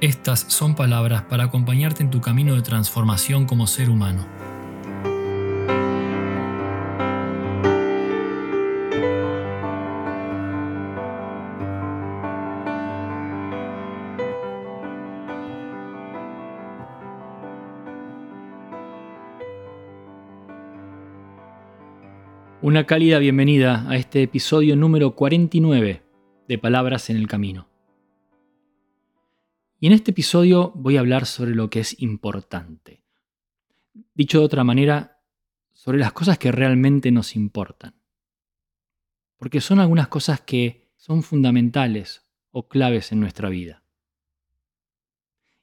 estas son palabras para acompañarte en tu camino de transformación como ser humano. Una cálida bienvenida a este episodio número 49 de Palabras en el Camino. Y en este episodio voy a hablar sobre lo que es importante. Dicho de otra manera, sobre las cosas que realmente nos importan. Porque son algunas cosas que son fundamentales o claves en nuestra vida.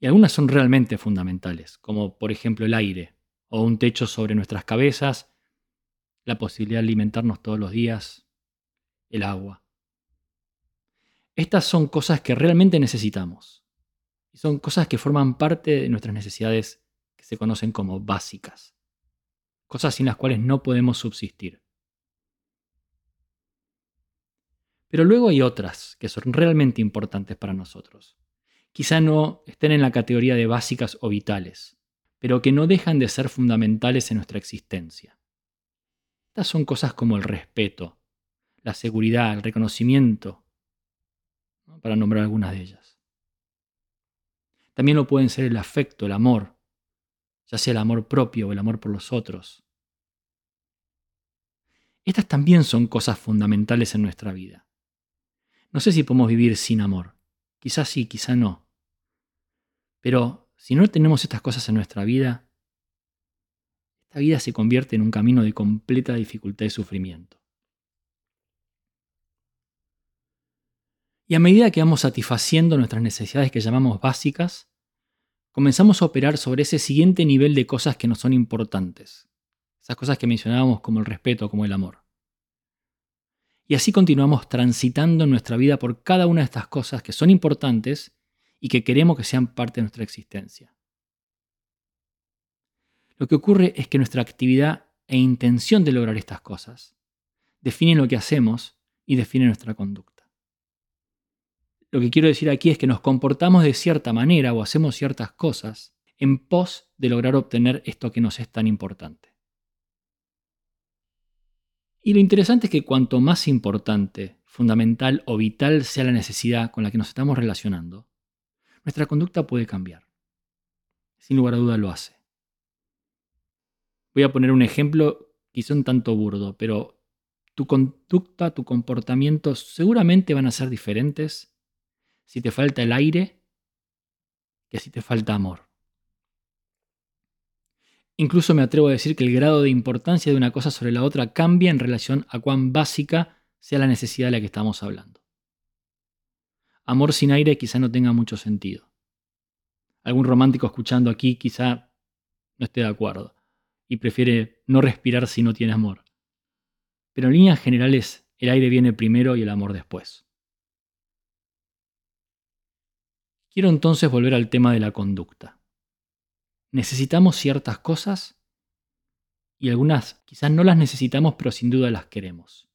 Y algunas son realmente fundamentales, como por ejemplo el aire, o un techo sobre nuestras cabezas, la posibilidad de alimentarnos todos los días, el agua. Estas son cosas que realmente necesitamos y son cosas que forman parte de nuestras necesidades que se conocen como básicas. Cosas sin las cuales no podemos subsistir. Pero luego hay otras que son realmente importantes para nosotros. Quizá no estén en la categoría de básicas o vitales, pero que no dejan de ser fundamentales en nuestra existencia. Estas son cosas como el respeto, la seguridad, el reconocimiento, para nombrar algunas de ellas. También lo pueden ser el afecto, el amor, ya sea el amor propio o el amor por los otros. Estas también son cosas fundamentales en nuestra vida. No sé si podemos vivir sin amor. Quizás sí, quizá no. Pero si no tenemos estas cosas en nuestra vida, esta vida se convierte en un camino de completa dificultad y sufrimiento. Y a medida que vamos satisfaciendo nuestras necesidades que llamamos básicas, comenzamos a operar sobre ese siguiente nivel de cosas que nos son importantes. Esas cosas que mencionábamos como el respeto, como el amor. Y así continuamos transitando nuestra vida por cada una de estas cosas que son importantes y que queremos que sean parte de nuestra existencia. Lo que ocurre es que nuestra actividad e intención de lograr estas cosas definen lo que hacemos y definen nuestra conducta. Lo que quiero decir aquí es que nos comportamos de cierta manera o hacemos ciertas cosas en pos de lograr obtener esto que nos es tan importante. Y lo interesante es que cuanto más importante, fundamental o vital sea la necesidad con la que nos estamos relacionando, nuestra conducta puede cambiar. Sin lugar a duda lo hace. Voy a poner un ejemplo quizá un tanto burdo, pero tu conducta, tu comportamiento seguramente van a ser diferentes si te falta el aire que si te falta amor. Incluso me atrevo a decir que el grado de importancia de una cosa sobre la otra cambia en relación a cuán básica sea la necesidad de la que estamos hablando. Amor sin aire quizá no tenga mucho sentido. Algún romántico escuchando aquí quizá no esté de acuerdo y prefiere no respirar si no tiene amor. Pero en líneas generales el aire viene primero y el amor después. Quiero entonces volver al tema de la conducta. Necesitamos ciertas cosas y algunas quizás no las necesitamos, pero sin duda las queremos.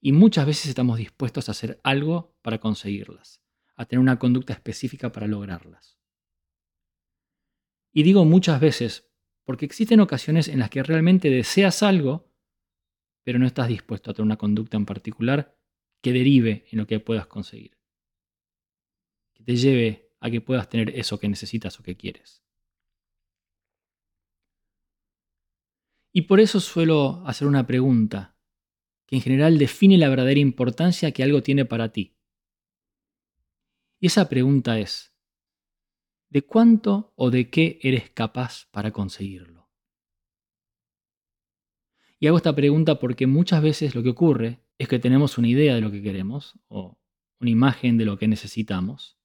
Y muchas veces estamos dispuestos a hacer algo para conseguirlas, a tener una conducta específica para lograrlas. Y digo muchas veces porque existen ocasiones en las que realmente deseas algo, pero no estás dispuesto a tener una conducta en particular que derive en lo que puedas conseguir te lleve a que puedas tener eso que necesitas o que quieres. Y por eso suelo hacer una pregunta que en general define la verdadera importancia que algo tiene para ti. Y esa pregunta es, ¿de cuánto o de qué eres capaz para conseguirlo? Y hago esta pregunta porque muchas veces lo que ocurre es que tenemos una idea de lo que queremos o una imagen de lo que necesitamos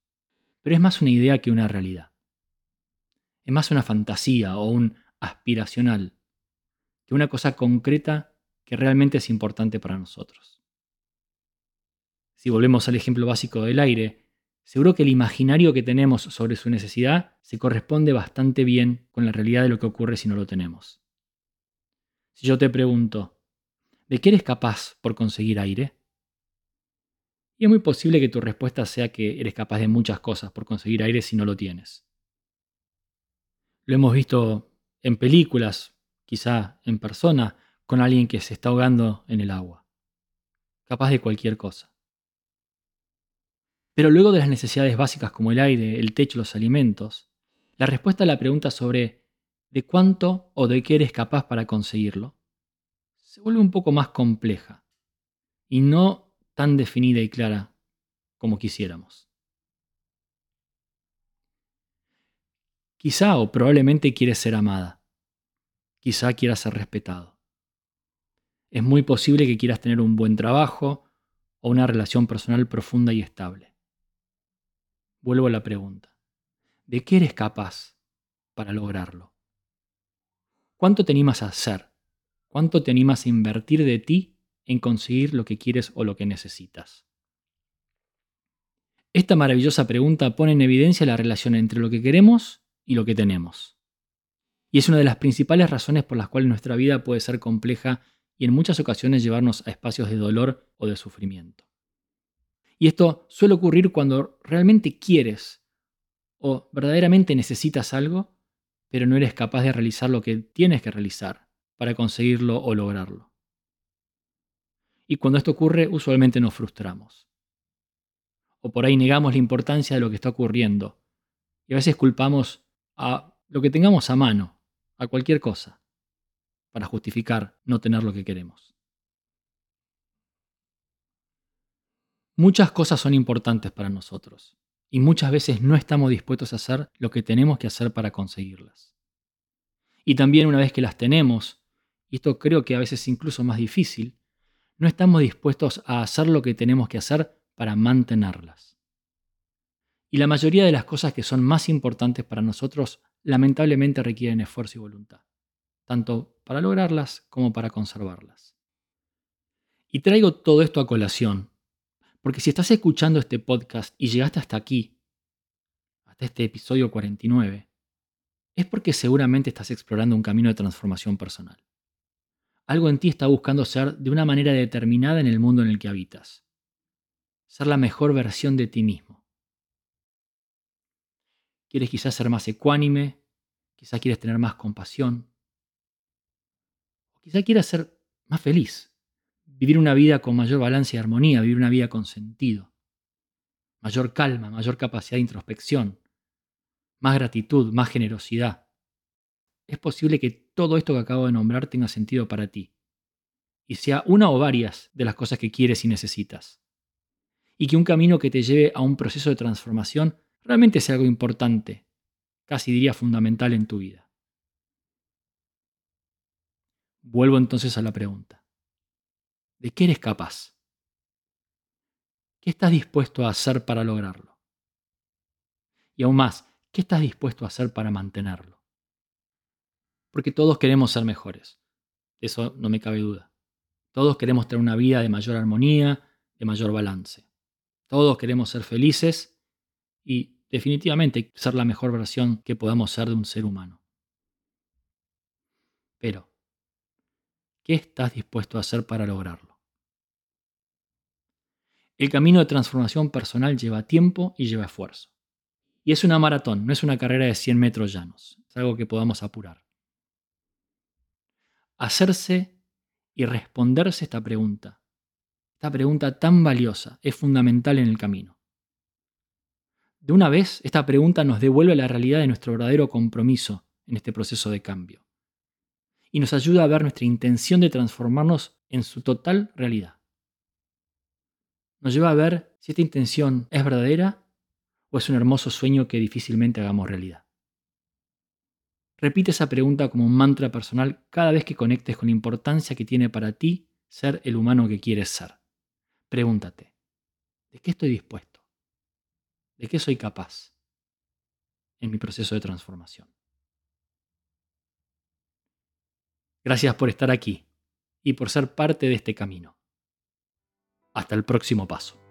pero es más una idea que una realidad. Es más una fantasía o un aspiracional que una cosa concreta que realmente es importante para nosotros. Si volvemos al ejemplo básico del aire, seguro que el imaginario que tenemos sobre su necesidad se corresponde bastante bien con la realidad de lo que ocurre si no lo tenemos. Si yo te pregunto, ¿de qué eres capaz por conseguir aire? Y es muy posible que tu respuesta sea que eres capaz de muchas cosas por conseguir aire si no lo tienes. Lo hemos visto en películas, quizá en persona, con alguien que se está ahogando en el agua. Capaz de cualquier cosa. Pero luego de las necesidades básicas como el aire, el techo, los alimentos, la respuesta a la pregunta sobre de cuánto o de qué eres capaz para conseguirlo se vuelve un poco más compleja y no tan definida y clara como quisiéramos. Quizá o probablemente quieres ser amada. Quizá quieras ser respetado. Es muy posible que quieras tener un buen trabajo o una relación personal profunda y estable. Vuelvo a la pregunta. ¿De qué eres capaz para lograrlo? ¿Cuánto te animas a hacer? ¿Cuánto te animas a invertir de ti en conseguir lo que quieres o lo que necesitas? Esta maravillosa pregunta pone en evidencia la relación entre lo que queremos y lo que tenemos. Y es una de las principales razones por las cuales nuestra vida puede ser compleja y en muchas ocasiones llevarnos a espacios de dolor o de sufrimiento. Y esto suele ocurrir cuando realmente quieres o verdaderamente necesitas algo, pero no eres capaz de realizar lo que tienes que realizar para conseguirlo o lograrlo. Y cuando esto ocurre, usualmente nos frustramos. O por ahí negamos la importancia de lo que está ocurriendo. Y a veces culpamos a lo que tengamos a mano, a cualquier cosa, para justificar no tener lo que queremos. Muchas cosas son importantes para nosotros y muchas veces no estamos dispuestos a hacer lo que tenemos que hacer para conseguirlas. Y también una vez que las tenemos, y esto creo que a veces es incluso más difícil, no estamos dispuestos a hacer lo que tenemos que hacer para mantenerlas. Y la mayoría de las cosas que son más importantes para nosotros lamentablemente requieren esfuerzo y voluntad, tanto para lograrlas como para conservarlas. Y traigo todo esto a colación, porque si estás escuchando este podcast y llegaste hasta aquí, hasta este episodio 49, es porque seguramente estás explorando un camino de transformación personal. Algo en ti está buscando ser de una manera determinada en el mundo en el que habitas. Ser la mejor versión de ti mismo. Quieres quizás ser más ecuánime, quizás quieres tener más compasión, o quizás quieras ser más feliz, vivir una vida con mayor balance y armonía, vivir una vida con sentido, mayor calma, mayor capacidad de introspección, más gratitud, más generosidad es posible que todo esto que acabo de nombrar tenga sentido para ti. Y sea una o varias de las cosas que quieres y necesitas. Y que un camino que te lleve a un proceso de transformación realmente sea algo importante, casi diría fundamental en tu vida. Vuelvo entonces a la pregunta. ¿De qué eres capaz? ¿Qué estás dispuesto a hacer para lograrlo? Y aún más, ¿qué estás dispuesto a hacer para mantenerlo? Porque todos queremos ser mejores. Eso no me cabe duda. Todos queremos tener una vida de mayor armonía, de mayor balance. Todos queremos ser felices y definitivamente ser la mejor versión que podamos ser de un ser humano. Pero, ¿qué estás dispuesto a hacer para lograrlo? El camino de transformación personal lleva tiempo y lleva esfuerzo. Y es una maratón, no es una carrera de 100 metros llanos, es algo que podamos apurar hacerse y responderse esta pregunta. Esta pregunta tan valiosa es fundamental en el camino. De una vez, esta pregunta nos devuelve la realidad de nuestro verdadero compromiso en este proceso de cambio y nos ayuda a ver nuestra intención de transformarnos en su total realidad. Nos lleva a ver si esta intención es verdadera o es un hermoso sueño que difícilmente hagamos realidad. Repite esa pregunta como un mantra personal cada vez que conectes con la importancia que tiene para ti ser el humano que quieres ser. Pregúntate, ¿de qué estoy dispuesto? ¿De qué soy capaz en mi proceso de transformación? Gracias por estar aquí y por ser parte de este camino. Hasta el próximo paso.